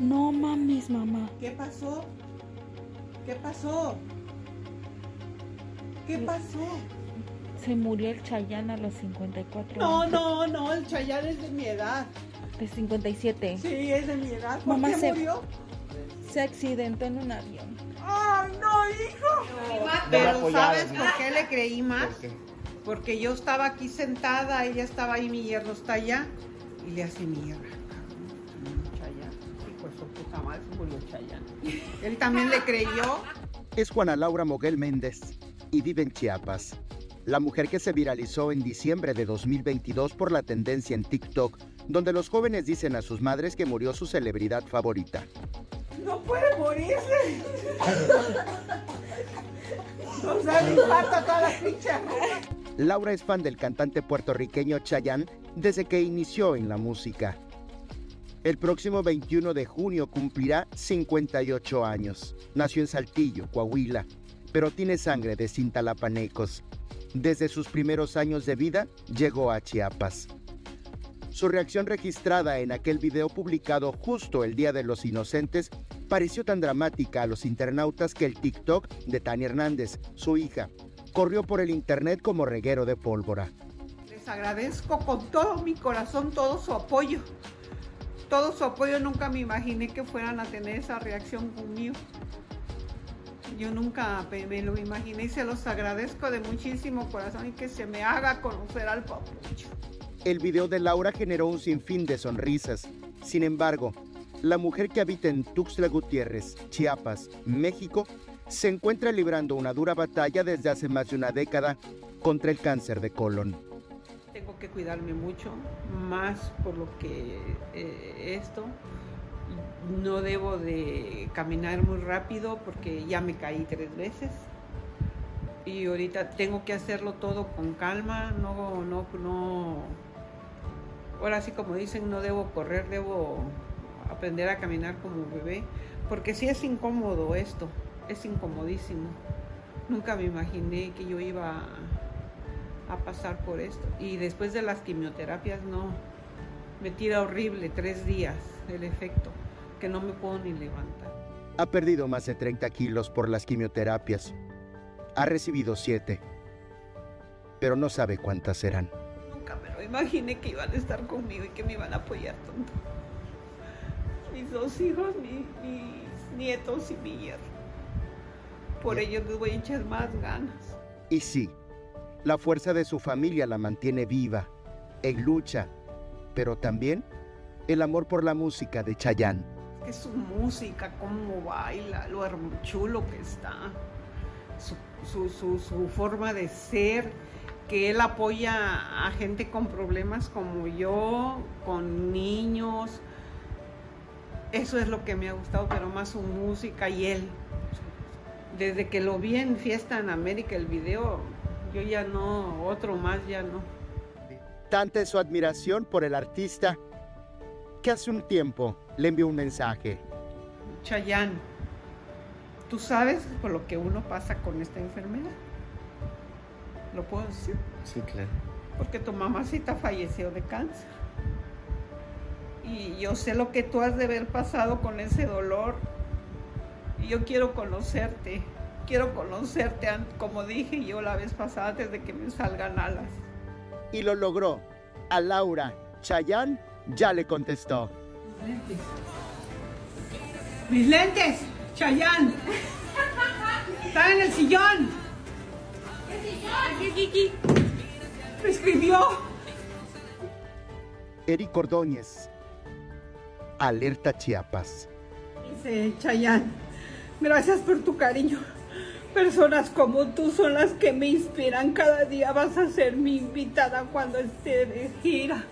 No mames, mamá. ¿Qué pasó? ¿Qué pasó? ¿Qué pasó? Se murió el Chayán a los 54 No, años. no, no, el Chayanne es de mi edad. De 57. Sí, es de mi edad. ¿Por Mamá qué se- murió? Se accidentó en un avión. ¡Ay, no, hijo! Pero ¿sabes por qué le creí más? Porque yo estaba aquí sentada, ella estaba ahí, mi yerno está allá, y le hace mierda. Murió Chayanne. Él también le creyó. Es Juana Laura Moguel Méndez y vive en Chiapas. La mujer que se viralizó en diciembre de 2022 por la tendencia en TikTok, donde los jóvenes dicen a sus madres que murió su celebridad favorita. No puede morirse. Toda la ficha. Laura es fan del cantante puertorriqueño Chayanne desde que inició en la música. El próximo 21 de junio cumplirá 58 años. Nació en Saltillo, Coahuila, pero tiene sangre de cintalapanecos. Desde sus primeros años de vida llegó a Chiapas. Su reacción registrada en aquel video publicado justo el Día de los Inocentes pareció tan dramática a los internautas que el TikTok de Tania Hernández, su hija, corrió por el internet como reguero de pólvora. Les agradezco con todo mi corazón todo su apoyo. Todo su apoyo, nunca me imaginé que fueran a tener esa reacción conmigo. Yo nunca me lo imaginé y se los agradezco de muchísimo corazón y que se me haga conocer al papucho. El video de Laura generó un sinfín de sonrisas. Sin embargo, la mujer que habita en Tuxtla Gutiérrez, Chiapas, México, se encuentra librando una dura batalla desde hace más de una década contra el cáncer de colon. Que cuidarme mucho, más por lo que eh, esto. No debo de caminar muy rápido porque ya me caí tres veces. Y ahorita tengo que hacerlo todo con calma, no, no, no. Ahora sí como dicen, no debo correr, debo aprender a caminar como bebé, porque sí es incómodo esto, es incomodísimo. Nunca me imaginé que yo iba a, a pasar por esto. Y después de las quimioterapias, no. Me tira horrible, tres días el efecto, que no me puedo ni levantar. Ha perdido más de 30 kilos por las quimioterapias. Ha recibido 7, pero no sabe cuántas serán. Nunca me lo imaginé que iban a estar conmigo y que me iban a apoyar tanto. Mis dos hijos, mi- mis nietos y mi yerno. Por ellos les voy a echar más ganas. Y sí, la fuerza de su familia la mantiene viva, en lucha, pero también el amor por la música de Chayanne. que su música, cómo baila, lo chulo que está, su- su forma de ser, que él apoya a gente con problemas como yo, con niños. Eso es lo que me ha gustado, pero más su música y él. Desde que lo vi en Fiesta en América, el video, yo ya no, otro más ya no. Tanta es su admiración por el artista que hace un tiempo le envió un mensaje. Chayán, ¿tú sabes por lo que uno pasa con esta enfermedad? ¿Lo puedo decir? Sí, claro. Porque tu mamacita falleció de cáncer. Y yo sé lo que tú has de haber pasado con ese dolor. Y yo quiero conocerte. Quiero conocerte, como dije yo la vez pasada, antes de que me salgan alas. Y lo logró. A Laura, Chayanne ya le contestó. ¡Mis lentes! ¡Chayán! ¡Está en el sillón! ¿Qué sillón? Me escribió. Eric Ordóñez. Alerta Chiapas. Dice Chayán, gracias por tu cariño. Personas como tú son las que me inspiran. Cada día vas a ser mi invitada cuando esté de gira.